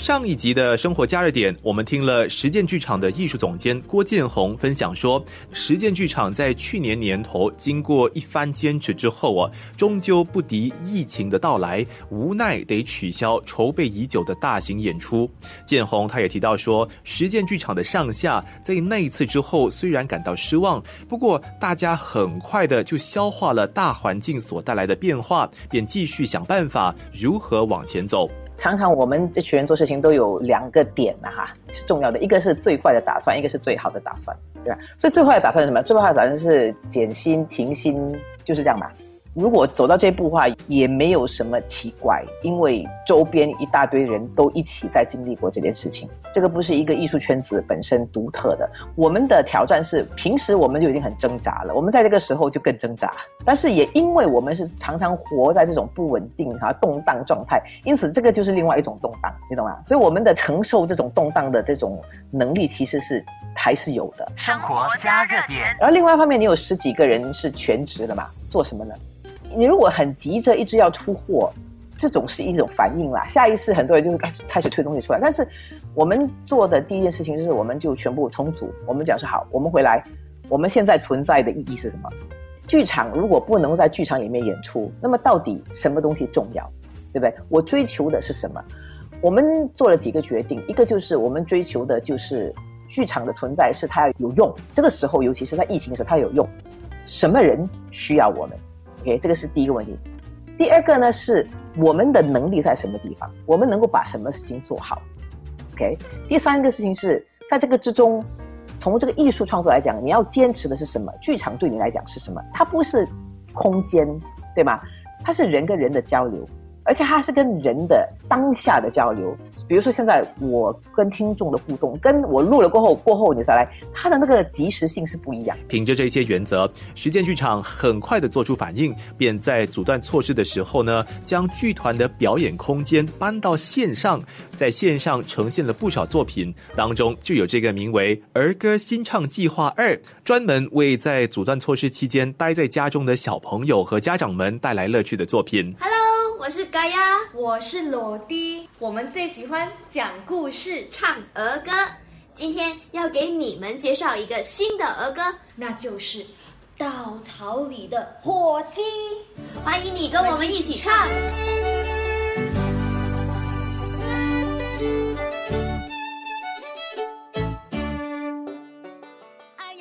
上一集的生活加热点，我们听了实践剧场的艺术总监郭建宏分享说，实践剧场在去年年头经过一番坚持之后啊，终究不敌疫情的到来，无奈得取消筹备已久的大型演出。建宏他也提到说，实践剧场的上下在那一次之后虽然感到失望，不过大家很快的就消化了大环境所带来的变化，便继续想办法如何往前走。常常我们这群人做事情都有两个点的哈，是重要的，一个是最坏的打算，一个是最好的打算，对吧？所以最坏的打算是什么？最坏的打算是减薪、停薪，就是这样吧。如果走到这步的话，也没有什么奇怪，因为周边一大堆人都一起在经历过这件事情。这个不是一个艺术圈子本身独特的。我们的挑战是，平时我们就已经很挣扎了，我们在这个时候就更挣扎。但是也因为我们是常常活在这种不稳定哈动荡状态，因此这个就是另外一种动荡，你懂吗？所以我们的承受这种动荡的这种能力其实是还是有的。生活加热点。然后另外一方面，你有十几个人是全职的嘛？做什么呢？你如果很急着一直要出货，这种是一种反应啦。下意识很多人就会开始开始推东西出来。但是我们做的第一件事情就是，我们就全部重组。我们讲是好，我们回来，我们现在存在的意义是什么？剧场如果不能在剧场里面演出，那么到底什么东西重要？对不对？我追求的是什么？我们做了几个决定，一个就是我们追求的就是剧场的存在是它要有用。这个时候，尤其是在疫情的时候，它有用。什么人需要我们？OK，这个是第一个问题。第二个呢，是我们的能力在什么地方？我们能够把什么事情做好？OK。第三个事情是在这个之中，从这个艺术创作来讲，你要坚持的是什么？剧场对你来讲是什么？它不是空间，对吗？它是人跟人的交流。而且它是跟人的当下的交流，比如说现在我跟听众的互动，跟我录了过后，过后你再来，它的那个及时性是不一样。凭着这些原则，实践剧场很快的做出反应，便在阻断措施的时候呢，将剧团的表演空间搬到线上，在线上呈现了不少作品，当中就有这个名为《儿歌新唱计划二》，专门为在阻断措施期间待在家中的小朋友和家长们带来乐趣的作品。Hello。我是嘎呀，我是裸迪，我们最喜欢讲故事、唱儿歌。今天要给你们介绍一个新的儿歌，那就是《稻草里的火鸡》。欢迎你跟我们一起唱。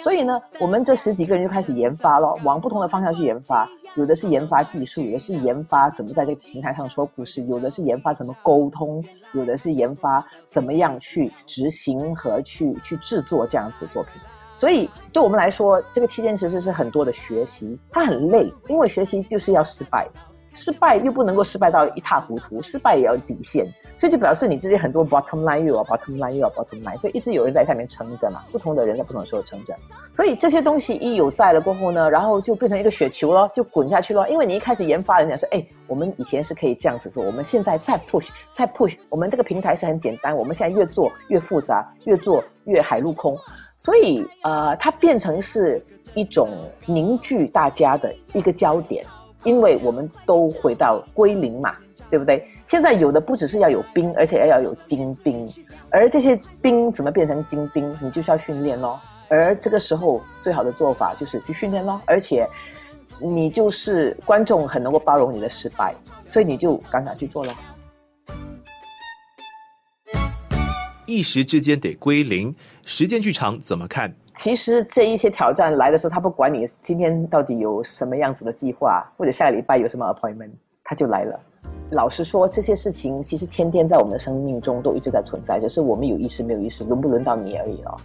所以呢，我们这十几个人就开始研发了，往不同的方向去研发。有的是研发技术，有的是研发怎么在这个平台上说故事，有的是研发怎么沟通，有的是研发怎么样去执行和去去制作这样子的作品。所以对我们来说，这个期间其实是很多的学习，它很累，因为学习就是要失败。失败又不能够失败到一塌糊涂，失败也要底线，所以就表示你自己很多 bottom line 又要 bottom line 又要 bottom line，所以一直有人在下面撑着嘛，不同的人在不同的时候撑着，所以这些东西一有在了过后呢，然后就变成一个雪球了，就滚下去了。因为你一开始研发，人家说，哎，我们以前是可以这样子做，我们现在再 push，再 push，我们这个平台是很简单，我们现在越做越复杂，越做越海陆空，所以呃，它变成是一种凝聚大家的一个焦点。因为我们都回到归零嘛，对不对？现在有的不只是要有兵，而且要要有精兵，而这些兵怎么变成精兵？你就是要训练咯。而这个时候最好的做法就是去训练咯，而且你就是观众很能够包容你的失败，所以你就敢敢去做咯。一时之间得归零，时间剧场怎么看？其实这一些挑战来的时候，他不管你今天到底有什么样子的计划，或者下个礼拜有什么 appointment，他就来了。老实说，这些事情其实天天在我们的生命中都一直在存在，只是我们有意识没有意识，轮不轮到你而已哦。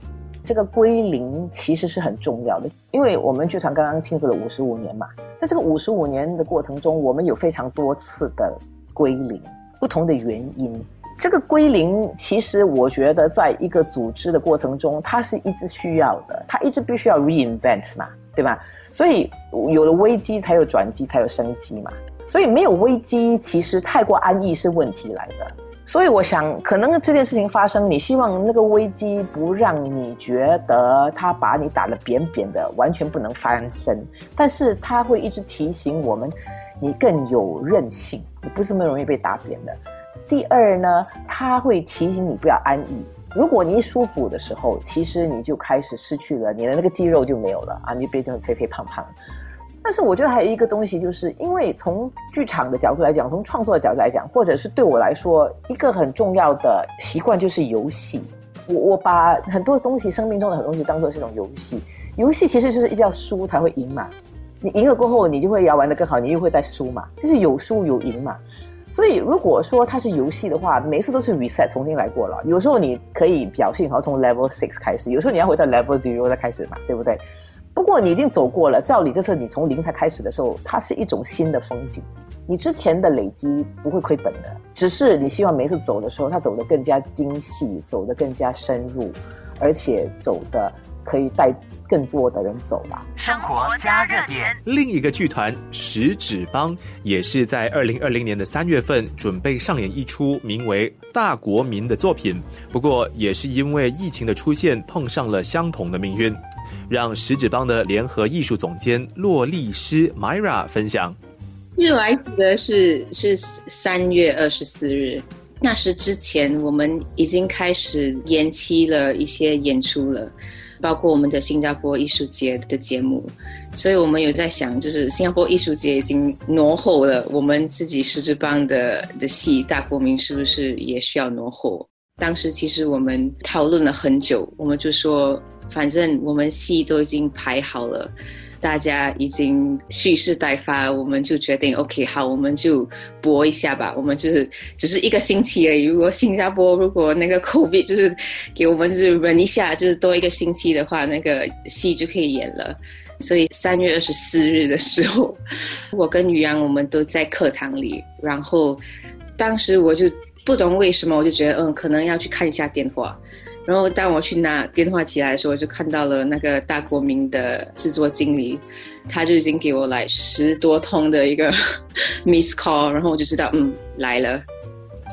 这个归零其实是很重要的，因为我们剧团刚刚庆祝了五十五年嘛，在这个五十五年的过程中，我们有非常多次的归零，不同的原因。这个归零，其实我觉得，在一个组织的过程中，它是一直需要的，它一直必须要 reinvent 嘛，对吧？所以有了危机，才有转机，才有生机嘛。所以没有危机，其实太过安逸是问题来的。所以我想，可能这件事情发生，你希望那个危机不让你觉得它把你打得扁扁的，完全不能翻身，但是它会一直提醒我们，你更有韧性，你不是那么容易被打扁的。第二呢，它会提醒你不要安逸。如果你一舒服的时候，其实你就开始失去了你的那个肌肉就没有了啊，你就变成肥肥胖胖。但是我觉得还有一个东西，就是因为从剧场的角度来讲，从创作的角度来讲，或者是对我来说，一个很重要的习惯就是游戏。我我把很多东西，生命中的很多东西当做是一种游戏。游戏其实就是一定要输才会赢嘛。你赢了过后，你就会要玩得更好，你又会再输嘛，就是有输有赢嘛。所以如果说它是游戏的话，每次都是 reset 重新来过了。有时候你可以表现好，从 level six 开始；有时候你要回到 level zero 再开始嘛，对不对？不过你已经走过了，照理这次你从零才开始的时候，它是一种新的风景。你之前的累积不会亏本的，只是你希望每次走的时候，它走得更加精细，走得更加深入，而且走的可以带更多的人走吧。生活加热点。另一个剧团食指帮也是在二零二零年的三月份准备上演一出名为《大国民》的作品，不过也是因为疫情的出现，碰上了相同的命运。让食指帮的联合艺术总监洛丽诗 Myra 分享。其实我还记得是是三月二十四日，那时之前我们已经开始延期了一些演出了，包括我们的新加坡艺术节的节目，所以我们有在想，就是新加坡艺术节已经挪后了，我们自己狮子帮的的戏《大国民》是不是也需要挪后？当时其实我们讨论了很久，我们就说，反正我们戏都已经排好了。大家已经蓄势待发，我们就决定 OK，好，我们就搏一下吧。我们就是只是一个星期而已。如果新加坡如果那个 COVID 就是给我们就是忍一下，就是多一个星期的话，那个戏就可以演了。所以三月二十四日的时候，我跟于洋我们都在课堂里，然后当时我就不懂为什么，我就觉得嗯，可能要去看一下电话。然后当我去拿电话起来的时候，就看到了那个大国民的制作经理，他就已经给我来十多通的一个 miss call，然后我就知道，嗯，来了。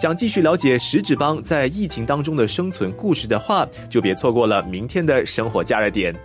想继续了解食指帮在疫情当中的生存故事的话，就别错过了明天的生活加热点。